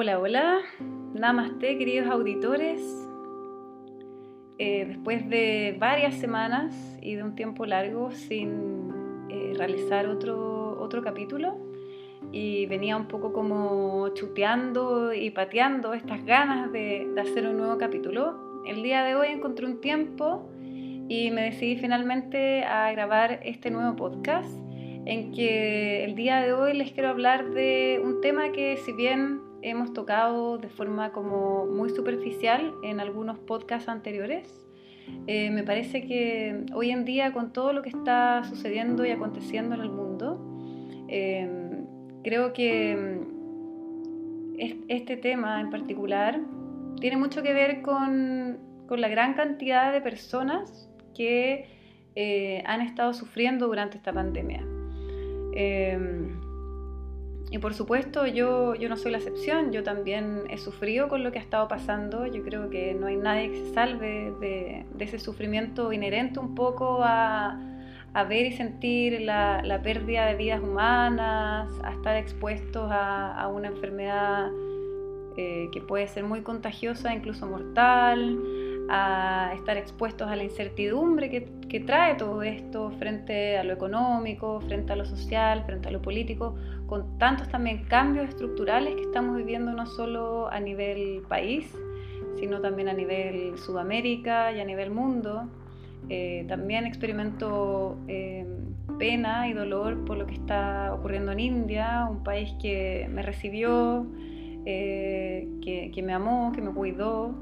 Hola, hola, namaste queridos auditores. Eh, después de varias semanas y de un tiempo largo sin eh, realizar otro, otro capítulo y venía un poco como chuteando y pateando estas ganas de, de hacer un nuevo capítulo, el día de hoy encontré un tiempo y me decidí finalmente a grabar este nuevo podcast en que el día de hoy les quiero hablar de un tema que si bien hemos tocado de forma como muy superficial en algunos podcasts anteriores. Eh, me parece que hoy en día con todo lo que está sucediendo y aconteciendo en el mundo, em, creo que mm, este tema en particular tiene mucho que ver con, con la gran cantidad de personas que eh, han estado sufriendo durante esta pandemia. Em, y por supuesto, yo, yo no soy la excepción, yo también he sufrido con lo que ha estado pasando, yo creo que no hay nadie que se salve de, de ese sufrimiento inherente un poco a, a ver y sentir la, la, pérdida de vidas humanas, a estar expuestos a, a una enfermedad eh, que puede ser muy contagiosa, incluso mortal, a estar expuestos a la incertidumbre que, que, trae todo esto frente a lo económico, frente a lo social, frente a lo político, con tantos también cambios estructurales que estamos viviendo no solo a nivel país, sino también a nivel Sudamérica y a nivel mundo. Eh, también experimento eh, pena y dolor por lo que está ocurriendo en India, un país que me recibió, eh, que, que me amó, que me cuidó,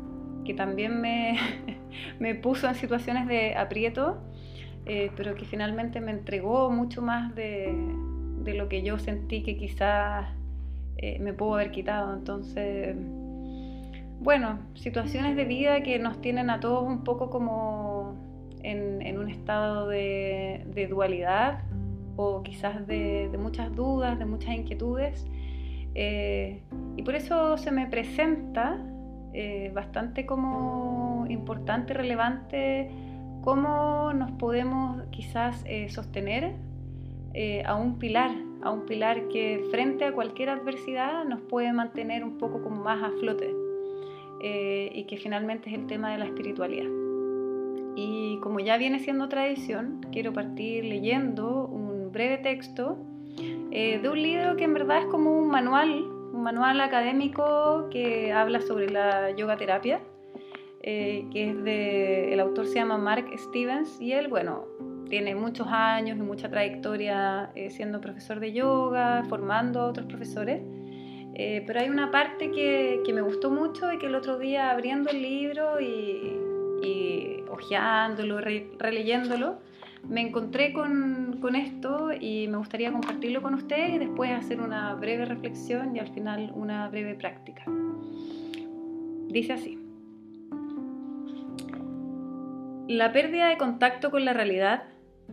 que también me, me puso en situaciones de aprieto, eh, pero que finalmente me entregó mucho más de, de lo que yo sentí que quizás eh, me pudo haber quitado. Entonces, bueno, situaciones de vida que nos tienen a todos un poco como en, en un estado de, dualidad o quizás de, de, muchas dudas, de muchas inquietudes. Eh, y por eso se me presenta eh, bastante como importante, relevante, cómo nos podemos quizás eh, sostener eh, a un pilar, a un pilar que frente a cualquier adversidad nos puede mantener un poco como más a flote eh, y que finalmente es el tema de la espiritualidad. Y como ya viene siendo tradición, quiero partir leyendo un breve texto de un libro que en verdad es como un manual manual académico que habla sobre la yoga terapia, eh, que es de, el autor se llama Mark Stevens y él, bueno, tiene muchos años y mucha trayectoria eh, siendo profesor de yoga, formando a otros profesores. Eh, pero hay una parte que, que, me gustó mucho y que el otro día abriendo el libro y, y hojeándolo, re, releyéndolo, me encontré con, con, esto y me gustaría compartirlo con ustedes y después hacer una breve reflexión y al final una breve práctica. Dice así. La pérdida de contacto con la realidad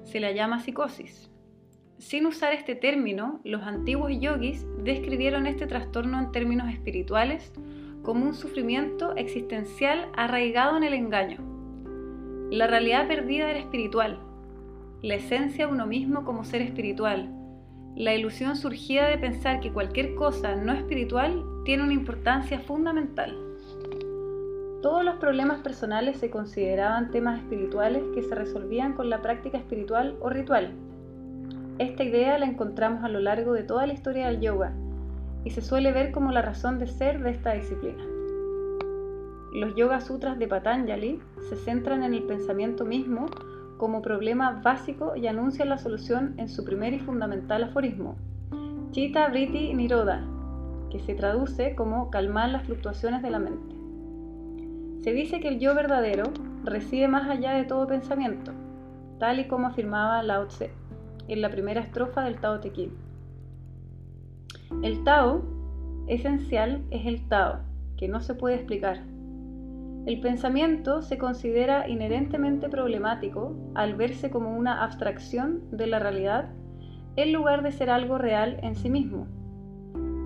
se la llama psicosis. Sin usar este término, los antiguos yogis describieron este trastorno en términos espirituales como un sufrimiento existencial arraigado en el engaño. La realidad perdida era espiritual, la esencia de uno mismo como ser espiritual, la ilusión surgida de pensar que cualquier cosa no espiritual tiene una importancia fundamental. Todos los problemas personales se consideraban temas espirituales que se resolvían con la práctica espiritual o ritual. Esta idea la encontramos a lo largo de toda la historia del yoga y se suele ver como la razón de ser de esta disciplina. Los Yoga Sutras de Patanjali se centran en el pensamiento mismo como problema básico y anuncia la solución en su primer y fundamental aforismo, Chitta Vritti Niroda, que se traduce como calmar las fluctuaciones de la mente. Se dice que el yo verdadero reside más allá de todo pensamiento, tal y como afirmaba Lao Tse en la primera estrofa del Tao Te Ching. El Tao esencial es el Tao, que no se puede explicar, el pensamiento se considera inherentemente problemático al verse como una abstracción de la realidad en lugar de ser algo real en sí mismo.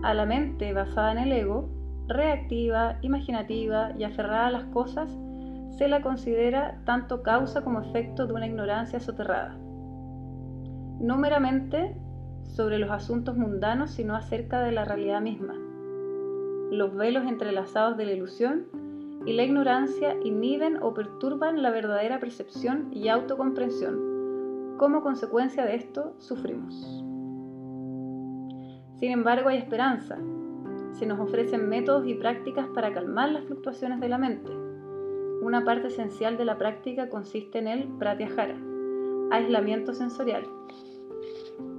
A la mente basada en el ego, reactiva, imaginativa y aferrada a las cosas, se la considera tanto causa como efecto de una ignorancia soterrada. No meramente sobre los asuntos mundanos, sino acerca de la realidad misma. los velos entrelazados de la ilusión y la ignorancia inhiben o perturban la verdadera percepción y autocomprensión. Como consecuencia de esto, sufrimos. Sin embargo, hay esperanza. Se nos ofrecen métodos y prácticas para calmar las fluctuaciones de la mente. Una parte esencial de la práctica consiste en el pratyahara, aislamiento sensorial,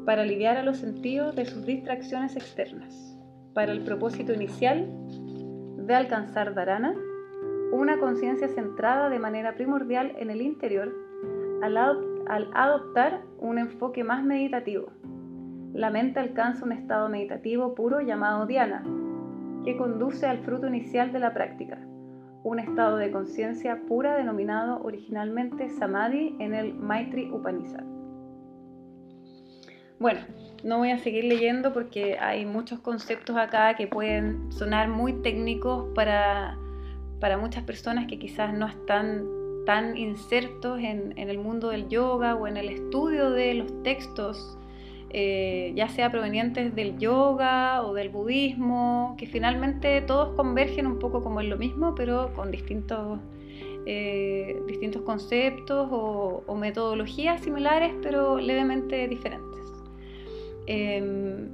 para aliviar a los sentidos de sus distracciones externas, para el propósito inicial de alcanzar dharana, una conciencia centrada de manera primordial en el interior al, adoptar un enfoque más meditativo. La mente alcanza un estado meditativo puro llamado dhyana, que conduce al fruto inicial de la práctica, un estado de conciencia pura denominado originalmente samadhi en el Maitri Upanishad. Bueno, no voy a seguir leyendo porque hay muchos conceptos acá que pueden sonar muy técnicos para, muchas personas que quizás no están tan insertos en, el mundo del yoga o en el estudio de los textos, eh, ya sea provenientes del yoga o del budismo, que finalmente todos convergen un poco como en lo mismo, pero con distintos, eh, distintos conceptos o, o metodologías similares, pero levemente diferentes. Em,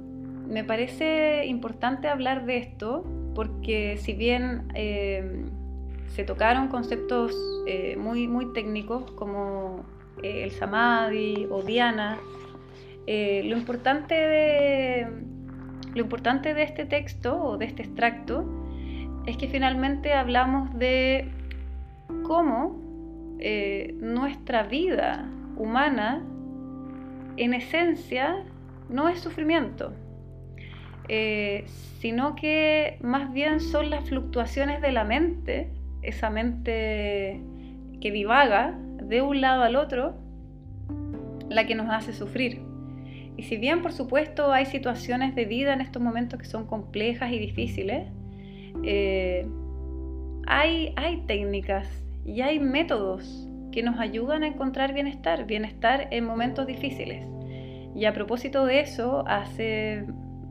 me parece importante hablar de esto porque si bien em, se tocaron conceptos eh, muy, muy técnicos como eh, el samadhi o Diana, eh, lo, importante de, lo importante de este texto o de este extracto es que finalmente hablamos de cómo nuestra vida humana en esencia no es sufrimiento, sino que más bien son las fluctuaciones de la mente, esa mente que divaga de un lado al otro, la que nos hace sufrir. Y si bien por supuesto hay situaciones de vida en estos momentos que son complejas y difíciles, eh, hay, hay técnicas y hay métodos que nos ayudan a encontrar bienestar, bienestar en momentos difíciles. Y a propósito de eso, hace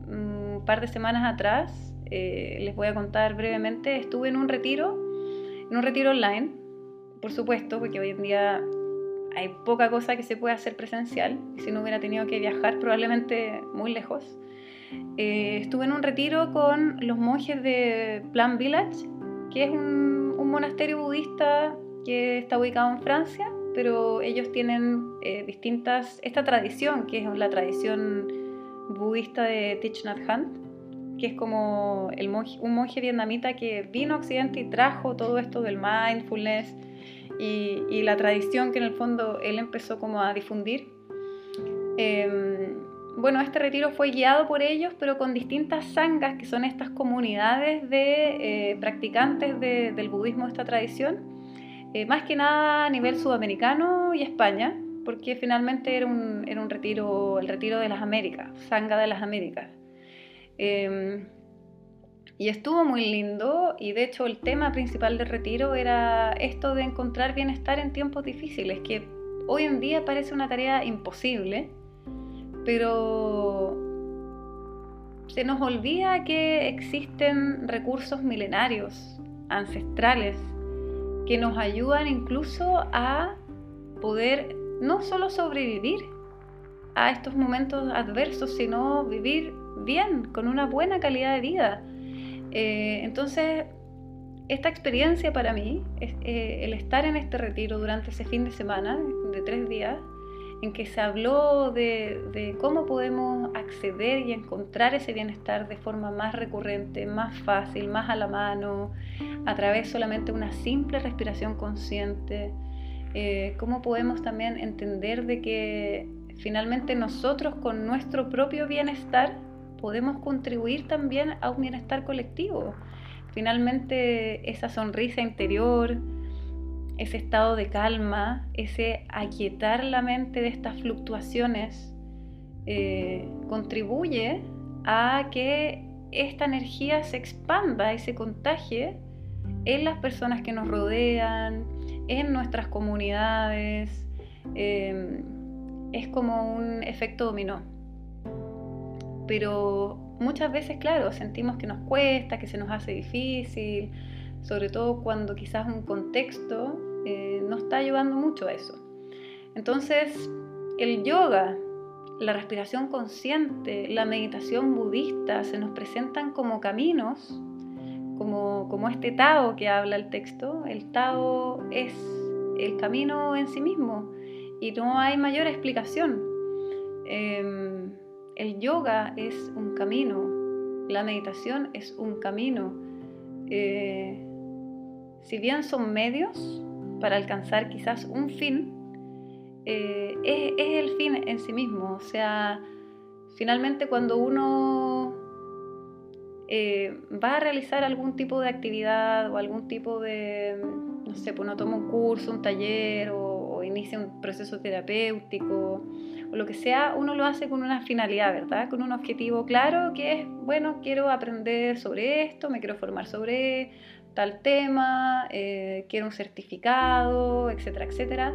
un par de semanas atrás, eh, les voy a contar brevemente, estuve en un retiro, en un retiro online, por supuesto, porque hoy en día hay poca cosa que se pueda hacer presencial, y si no hubiera tenido que viajar probablemente muy lejos. Eh, estuve en un retiro con los monjes de Plan Village, que es un, monasterio budista que está ubicado en Francia pero ellos tienen eh, distintas, esta tradición, que es la tradición budista de Thich Nhat Hanh, que es como el un monje vietnamita que vino a Occidente y trajo todo esto del mindfulness y, la tradición que en el fondo él empezó como a difundir. Em, bueno, este retiro fue guiado por ellos, pero con distintas sangas, que son estas comunidades de eh, practicantes del budismo de esta tradición eh, más que nada a nivel sudamericano y España, porque finalmente era un, era un retiro, el retiro de las Américas, Sanga de las Américas. Em, y estuvo muy lindo y de hecho el tema principal del retiro era esto de encontrar bienestar en tiempos difíciles, que hoy en día parece una tarea imposible, pero se nos olvida que existen recursos milenarios, ancestrales, que nos ayudan incluso a poder no solo sobrevivir a estos momentos adversos, sino vivir bien, con una buena calidad de vida. Eh, entonces, esta experiencia para mí, eh, el estar en este retiro durante ese fin de semana, de tres días, en que se habló de, cómo podemos acceder y encontrar ese bienestar de forma más recurrente, más fácil, más a la mano, a través solamente de una simple respiración consciente. Eh, cómo podemos también entender de que finalmente nosotros con nuestro propio bienestar podemos contribuir también a un bienestar colectivo. Finalmente esa sonrisa interior, ese estado de calma, ese aquietar la mente de estas fluctuaciones, eh, contribuye a que esta energía se expanda y se contagie en las personas que nos rodean, en nuestras comunidades. Em, es como un efecto dominó. Pero muchas veces, claro, sentimos que nos cuesta, que se nos hace difícil, sobre todo cuando quizás un contexto eh, no está ayudando mucho a eso. Entonces, el yoga, la respiración consciente, la meditación budista se nos presentan como caminos, como, como este Tao que habla el texto. El Tao es el camino en sí mismo y no hay mayor explicación. Em, el yoga es un camino, la meditación es un camino. Eh, si bien son medios para alcanzar quizás un fin, eh, es, el fin en sí mismo. O sea, finalmente cuando uno eh, va a realizar algún tipo de actividad o algún tipo de, no sé, pues uno toma un curso, un taller o, inicia un proceso terapéutico o lo que sea, uno lo hace con una finalidad, ¿verdad? Con un objetivo claro que es, bueno, quiero aprender sobre esto, me quiero formar sobre tal tema, eh, quiero un certificado, etcétera, etcétera.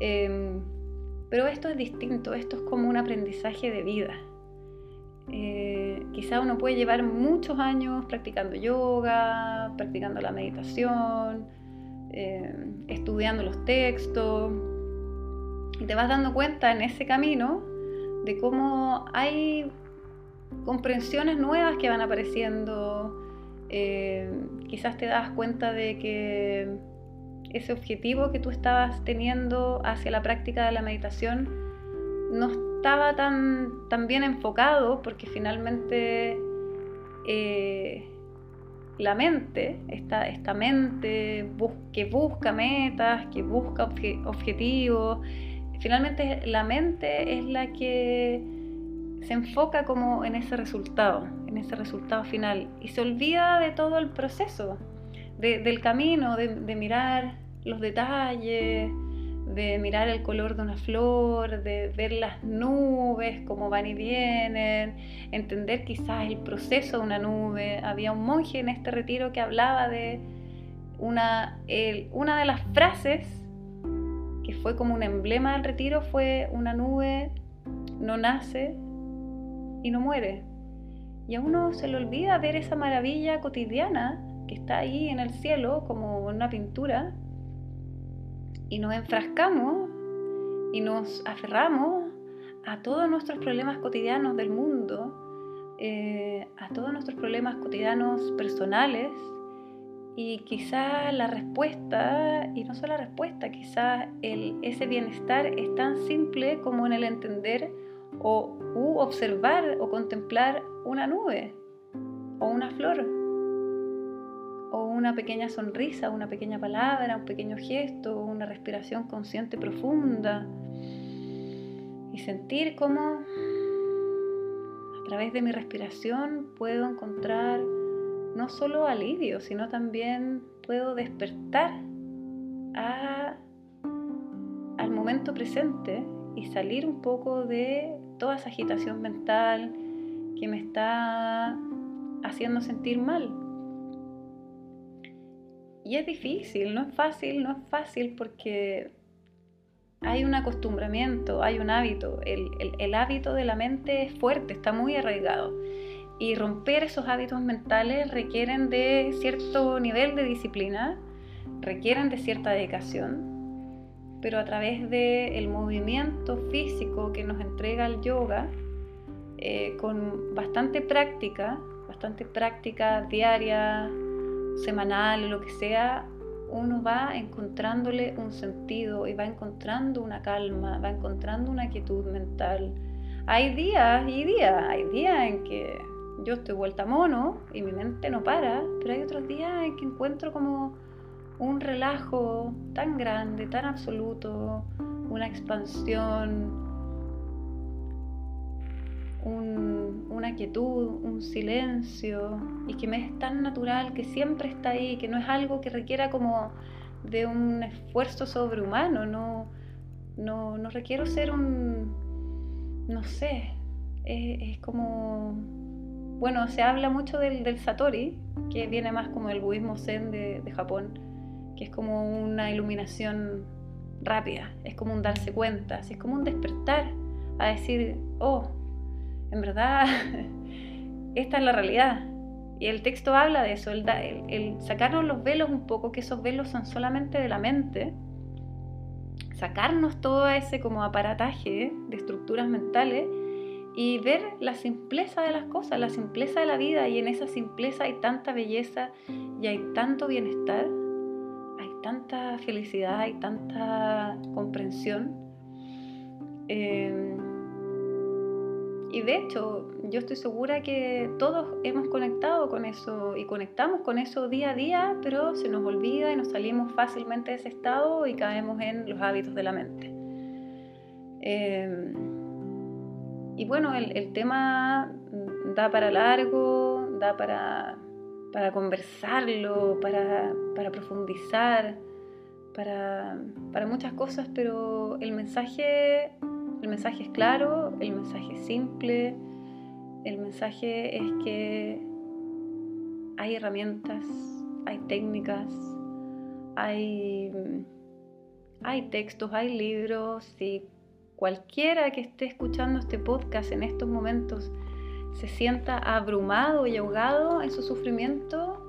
Em, pero esto es distinto, esto es como un aprendizaje de vida. Eh, quizá uno puede llevar muchos años practicando yoga, practicando la meditación, em, estudiando los textos, y te vas dando cuenta en ese camino de cómo hay comprensiones nuevas que van apareciendo. Em, quizás te das cuenta de que ese objetivo que tú estabas teniendo hacia la práctica de la meditación no estaba tan, tan bien enfocado porque finalmente eh, la mente, esta, esta mente que busca metas, que busca objetivos, finalmente la mente es la que se enfoca como en ese resultado, en ese resultado final y se olvida de todo el proceso del camino, de, mirar los detalles, de mirar el color de una flor, de ver las nubes, cómo van y vienen, entender quizás el proceso de una nube. Había un monje en este retiro que hablaba de una, una de las frases que fue como un emblema del retiro fue una nube no nace y no muere. Y a uno se le olvida ver esa maravilla cotidiana que está ahí en el cielo como una pintura y nos enfrascamos y nos aferramos a todos nuestros problemas cotidianos del mundo, eh, a todos nuestros problemas cotidianos personales y quizá la respuesta, y no solo la respuesta, quizá ese bienestar es tan simple como en el entender o u observar o contemplar una nube o una flor o una pequeña sonrisa, una pequeña palabra, un pequeño gesto, una respiración consciente profunda y sentir cómo a través de mi respiración puedo encontrar no solo alivio, sino también puedo despertar al momento presente y salir un poco de toda esa agitación mental que me está haciendo sentir mal. Y es difícil, no es fácil, no es fácil porque hay un acostumbramiento, hay un hábito. El, hábito de la mente es fuerte, está muy arraigado. Y romper esos hábitos mentales requieren de cierto nivel de disciplina, requieren de cierta dedicación, pero a través del movimiento físico que nos entrega el yoga, eh, con bastante práctica, bastante práctica diaria, semanal, lo que sea, uno va encontrándole un sentido y va encontrando una calma, va encontrando una quietud mental. Hay días y días, hay días en que yo estoy vuelta mono y mi mente no para, pero hay otros días en que encuentro como un relajo tan grande, tan absoluto, una expansión, una quietud, un silencio, y que me es tan natural, que siempre está ahí, que no es algo que requiera como de un esfuerzo sobrehumano, no, no, no requiero ser un, no sé, es, como, bueno, se habla mucho del, Satori, que viene más como el budismo zen de, de Japón, que es como una iluminación rápida, es como un darse cuenta, es como un despertar a decir, oh, en verdad esta es la realidad. Y el texto habla de eso, el, el, sacarnos los velos un poco, que esos velos son solamente de la mente, sacarnos todo ese como aparataje de estructuras mentales y ver la simpleza de las cosas, la simpleza de la vida y en esa simpleza hay tanta belleza y hay tanto bienestar, hay tanta felicidad, hay tanta comprensión. Eh, y de hecho, yo estoy segura que todos hemos conectado con eso y conectamos con eso día a día, pero se nos olvida y nos salimos fácilmente de ese estado y caemos en los hábitos de la mente. Eh, y bueno, el, tema da para largo, da para, para conversarlo, para, para profundizar, para, para muchas cosas, pero el mensaje el mensaje es claro, el mensaje es simple, el mensaje es que hay herramientas, hay técnicas, hay, hay textos, hay libros y cualquiera que esté escuchando este podcast en estos momentos se sienta abrumado y ahogado en su sufrimiento,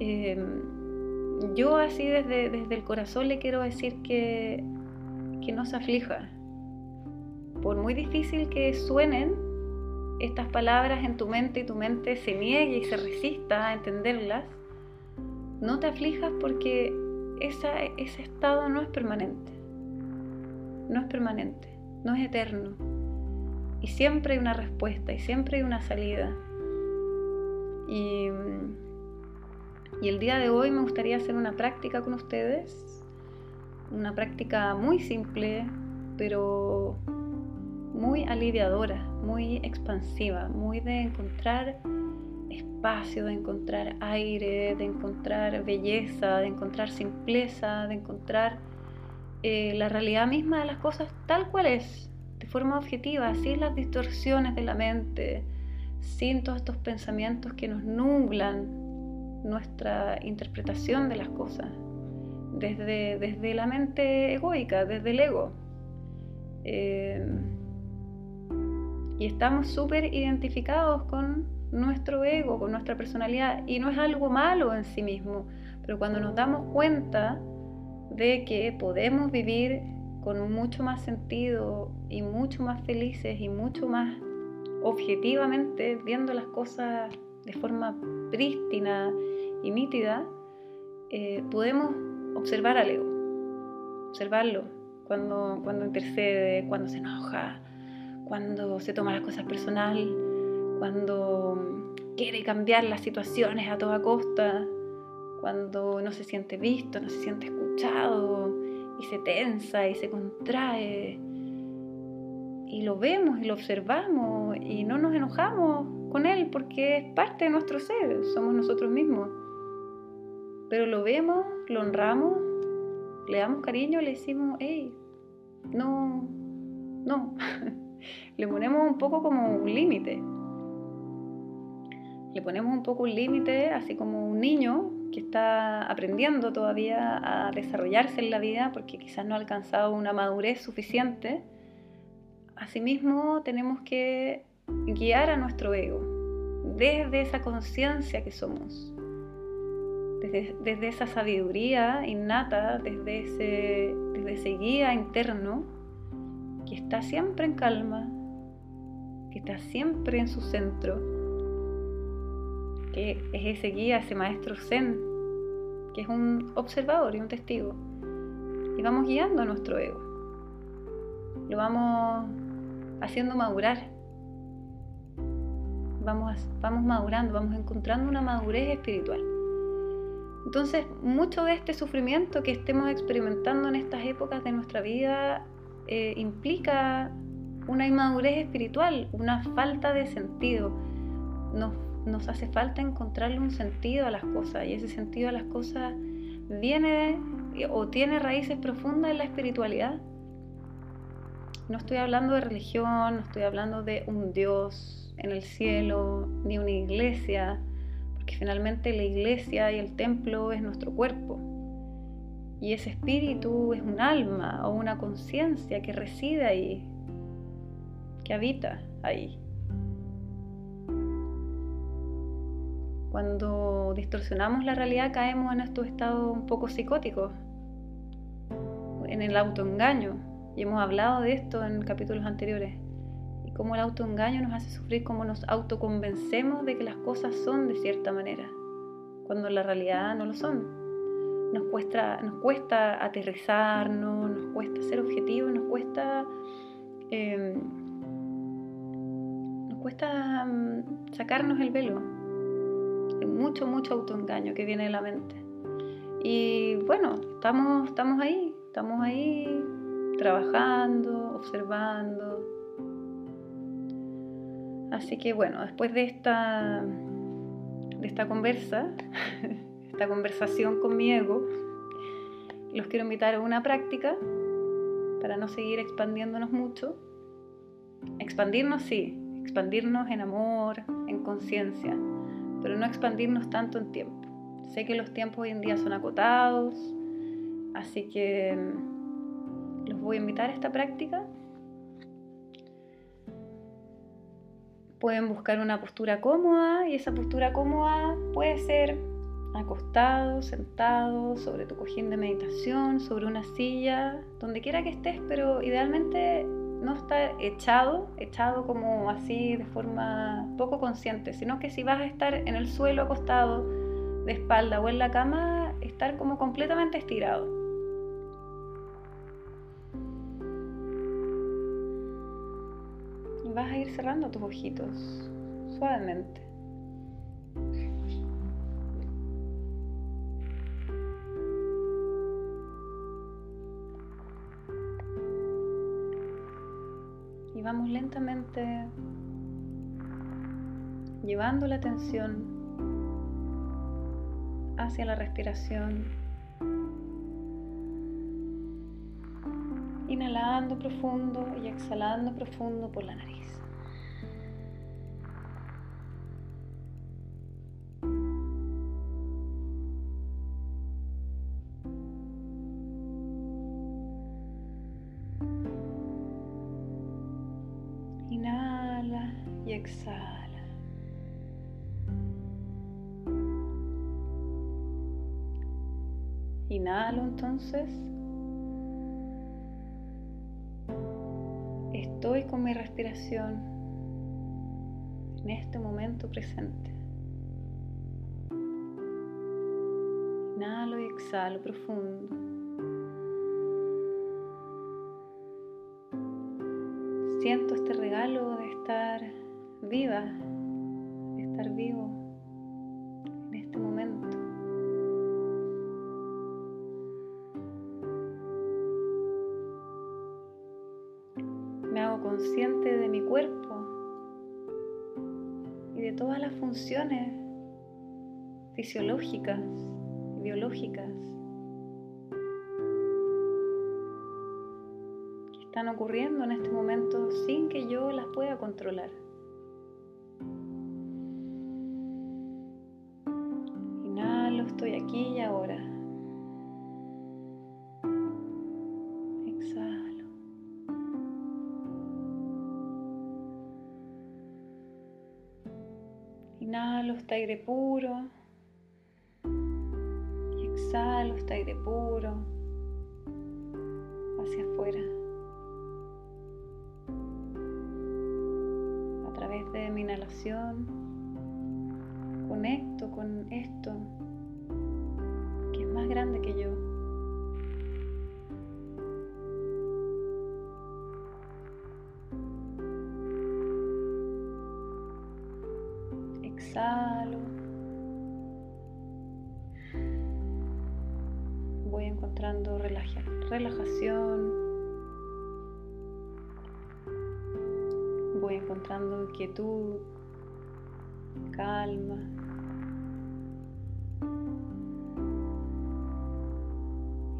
em, yo así desde, desde el corazón le quiero decir que, que no se aflija, por muy difícil que suenen estas palabras en tu mente y tu mente se niegue y se resista a entenderlas, no te aflijas porque ese estado no es permanente. No es permanente, no es eterno. Y siempre hay una respuesta y siempre hay una salida. Y, y el día de hoy me gustaría hacer una práctica con ustedes, una práctica muy simple, pero muy aliviadora, muy expansiva, muy de encontrar espacio, de encontrar aire, de encontrar belleza, de encontrar simpleza, de encontrar eh, la realidad misma de las cosas tal cual es, de forma objetiva, sin las distorsiones de la mente, sin todos estos pensamientos que nos nublan nuestra interpretación de las cosas, desde, desde la mente egoica, desde el ego. Eh, y estamos súper identificados con nuestro ego, con nuestra personalidad, y no es algo malo en sí mismo, pero cuando nos damos cuenta de que podemos vivir con mucho más sentido y mucho más felices y mucho más objetivamente viendo las cosas de forma prístina y nítida, eh, podemos observar al ego, observarlo cuando, cuando intercede, cuando se enoja, cuando se toma las cosas personal, cuando quiere cambiar las situaciones a toda costa, cuando no se siente visto, no se siente escuchado y se tensa y se contrae. Y lo vemos y lo observamos y no nos enojamos con él porque es parte de nuestro ser, somos nosotros mismos. Pero lo vemos, lo honramos, le damos cariño, le decimos, hey, no, no. le ponemos un poco como un límite. Le ponemos un poco un límite, así como un niño que está aprendiendo todavía a desarrollarse en la vida porque quizás no ha alcanzado una madurez suficiente. Asimismo, tenemos que guiar a nuestro ego desde esa conciencia que somos, desde, esa sabiduría innata, desde ese, desde ese guía interno que está siempre en calma, que está siempre en su centro, es ese guía, ese maestro zen, que es un observador y un testigo. Y vamos guiando a nuestro ego. Lo vamos haciendo madurar. Vamos, vamos madurando, vamos encontrando una madurez espiritual. Entonces, mucho de este sufrimiento que estemos experimentando en estas épocas de nuestra vida eh, implica una inmadurez espiritual, una falta de sentido. Nos, nos hace falta encontrarle un sentido a las cosas y ese sentido a las cosas viene o tiene raíces profundas en la espiritualidad. No estoy hablando de religión, no estoy hablando de un Dios en el cielo, ni una iglesia, porque finalmente la iglesia y el templo es nuestro cuerpo. Y ese espíritu es un alma o una conciencia que reside ahí, que habita ahí. Cuando distorsionamos la realidad caemos en estos estados un poco psicóticos, en el autoengaño. Y hemos hablado de esto en capítulos anteriores. Y cómo el autoengaño nos hace sufrir, cómo nos autoconvencemos de que las cosas son de cierta manera, cuando en la realidad no lo son. Nos cuesta, nos cuesta aterrizarnos, nos cuesta ser objetivos, nos cuesta... Em, nos cuesta mm, sacarnos el velo. Mucho, mucho autoengaño que viene de la mente. Y bueno, estamos, estamos ahí, estamos ahí trabajando, observando. Así que bueno, después de esta, de esta conversa, esta conversación con mi ego, los quiero invitar a una práctica para no seguir expandiéndonos mucho. Expandirnos sí, expandirnos en amor, en conciencia, pero no expandirnos tanto en tiempo. Sé que los tiempos hoy en día son acotados, así que los voy a invitar a esta práctica. Pueden buscar una postura cómoda y esa postura cómoda puede ser acostado, sentado, sobre tu cojín de meditación, sobre una silla, donde quiera que estés, pero idealmente no estar echado, echado como así de forma poco consciente, sino que si vas a estar en el suelo acostado, de espalda o en la cama, estar como completamente estirado. vas a ir cerrando tus ojitos suavemente. Vamos lentamente llevando la atención hacia la respiración inhalando profundo y exhalando profundo por la nariz. Entonces Estoy con mi respiración en este momento presente. Inhalo y exhalo profundo. Siento este regalo de estar viva, de estar vivo consciente de mi cuerpo y de todas las funciones fisiológicas y biológicas que están ocurriendo en este momento sin que yo las pueda controlar. Inhalo encontrando quietud, calma.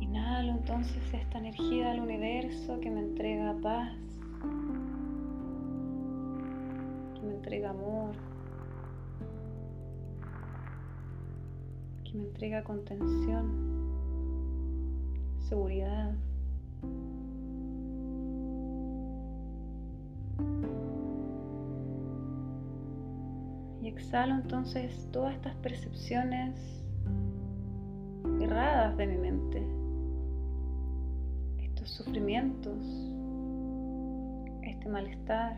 Inhalo entonces esta energía del universo que me entrega paz, que me entrega amor. que me entrega contención, seguridad. Exhalo entonces todas estas percepciones erradas de mi mente, estos sufrimientos, este malestar,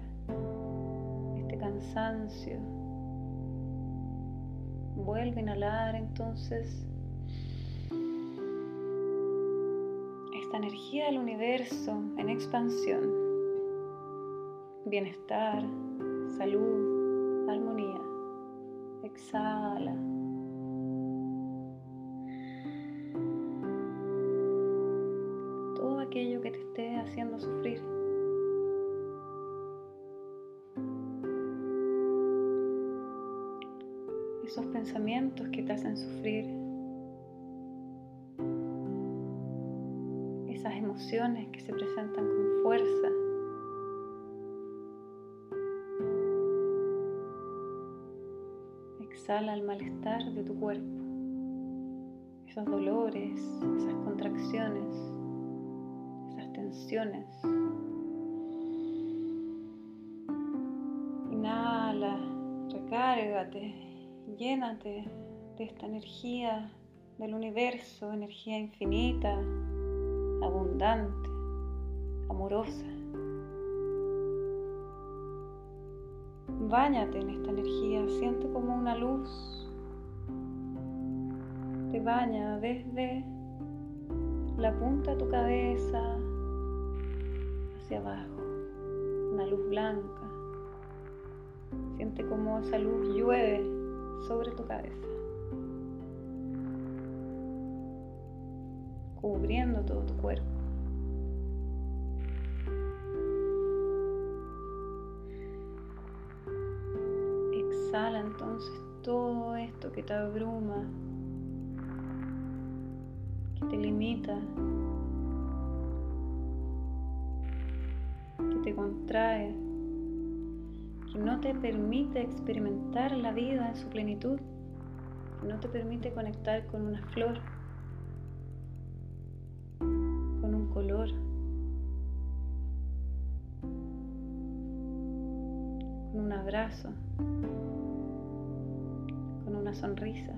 este cansancio. Vuelve a inhalar entonces esta energía del universo en expansión, bienestar, salud, armonía. Exhala. El malestar de tu cuerpo, esos dolores, esas contracciones, esas tensiones. Inhala, recárgate, llénate de esta energía del universo, energía infinita, abundante, amorosa. Báñate en esta energía, siente como una luz te baña desde la punta de tu cabeza hacia abajo, una luz blanca. Siente como esa luz llueve sobre tu cabeza, cubriendo todo tu cuerpo. Exhala entonces todo esto que te abruma, que te limita, que te contrae, que no te permite experimentar la vida en su plenitud, que no te permite conectar con una flor, con un color. con un abrazo sonrisa.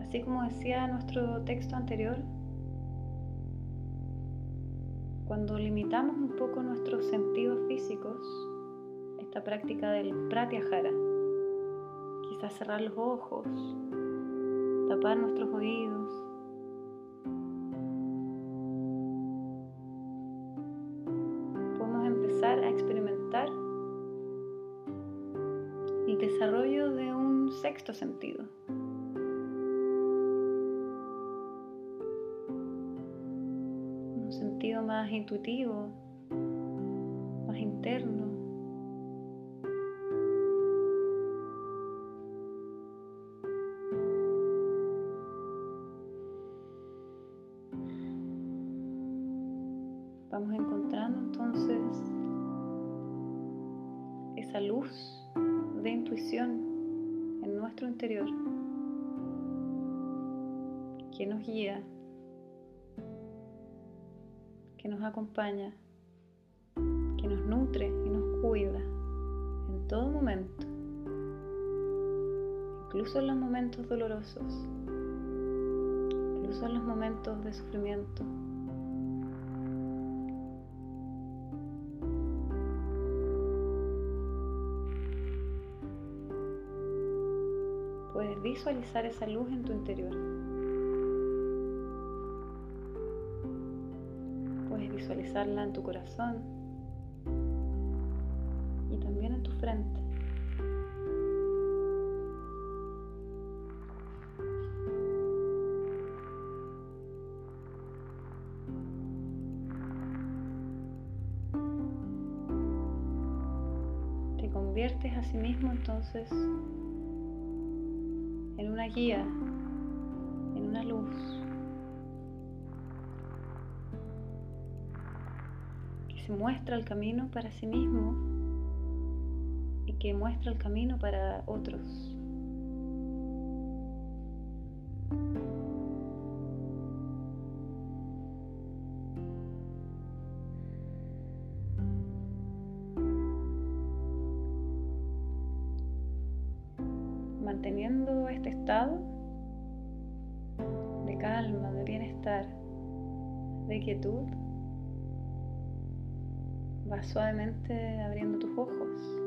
Así como decía nuestro texto anterior, cuando limitamos un poco nuestros sentidos físicos, esta práctica del pratyahara, quizás cerrar los ojos, tapar nuestros oídos. Podemos empezar a experimentar el desarrollo de un sexto sentido. Un sentido más intuitivo, más interno. Que nos nutre y nos cuida en todo momento, incluso en los momentos dolorosos, incluso en los momentos de sufrimiento. puedes visualizar esa luz en tu interior. Visualizarla en tu corazón y también en tu frente. Te conviertes a sí mismo entonces en una guía, en una luz. Se muestra el camino para sí mismo y que muestra el camino para otros. Suavemente abriendo tus ojos.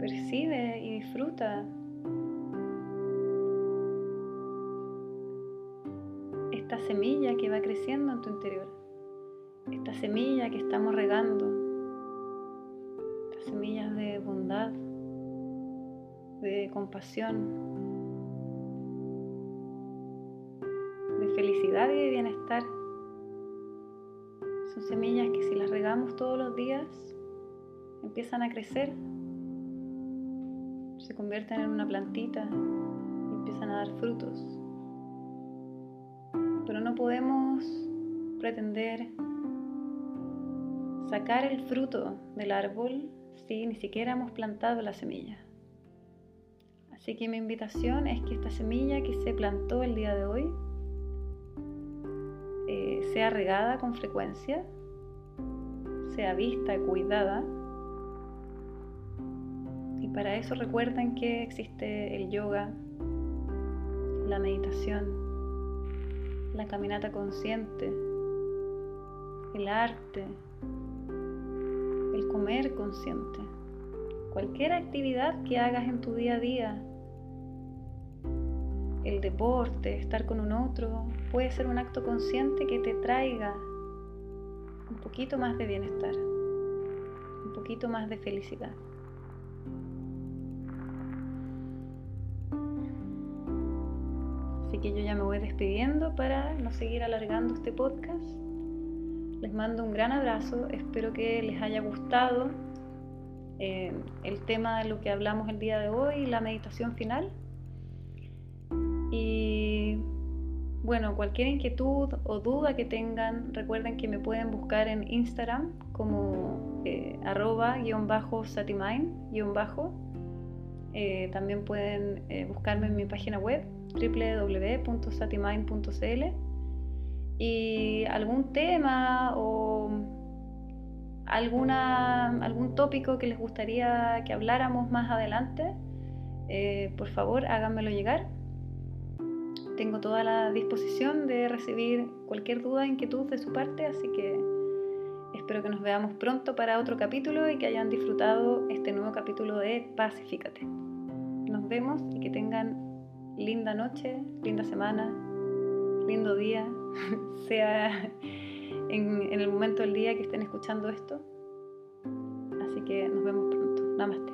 Percibe y disfruta esta semilla que va creciendo en tu interior, esta semilla que estamos regando, de compasión, de felicidad y de bienestar. Son semillas que si las regamos todos los días, empiezan a crecer se convierten en una plantita y empiezan a dar frutos. Pero no podemos pretender sacar el fruto del árbol si ni siquiera hemos plantado la semilla. Así que mi invitación es que esta semilla que se plantó el día de hoy eh, sea regada con frecuencia, sea vista y cuidada para eso recuerden que existe el yoga, la meditación, la caminata consciente, el arte, el comer consciente. Cualquier actividad que hagas en tu día a día, el deporte, estar con un otro, puede ser un acto consciente que te traiga un poquito más de bienestar, un poquito más de felicidad. que yo ya me voy despidiendo para no seguir alargando este podcast. Les mando un gran abrazo, espero que les haya gustado eh, el tema de lo que hablamos el día de hoy, la meditación final. Y bueno, cualquier inquietud o duda que tengan, recuerden que me pueden buscar en Instagram como eh, arroba guion bajo satimain guion. Eh, también pueden buscarme en mi página web www.satimind.cl y algún tema o alguna, algún tópico que les gustaría que habláramos más adelante, eh, por favor háganmelo llegar. Tengo toda la disposición de recibir cualquier duda, inquietud de su parte, así que espero que nos veamos pronto para otro capítulo y que hayan disfrutado este nuevo capítulo de Pacifícate. Nos vemos y que tengan linda noche, linda semana, lindo día, sea en, el momento del día que estén escuchando esto. Así que nos vemos pronto. Namaste.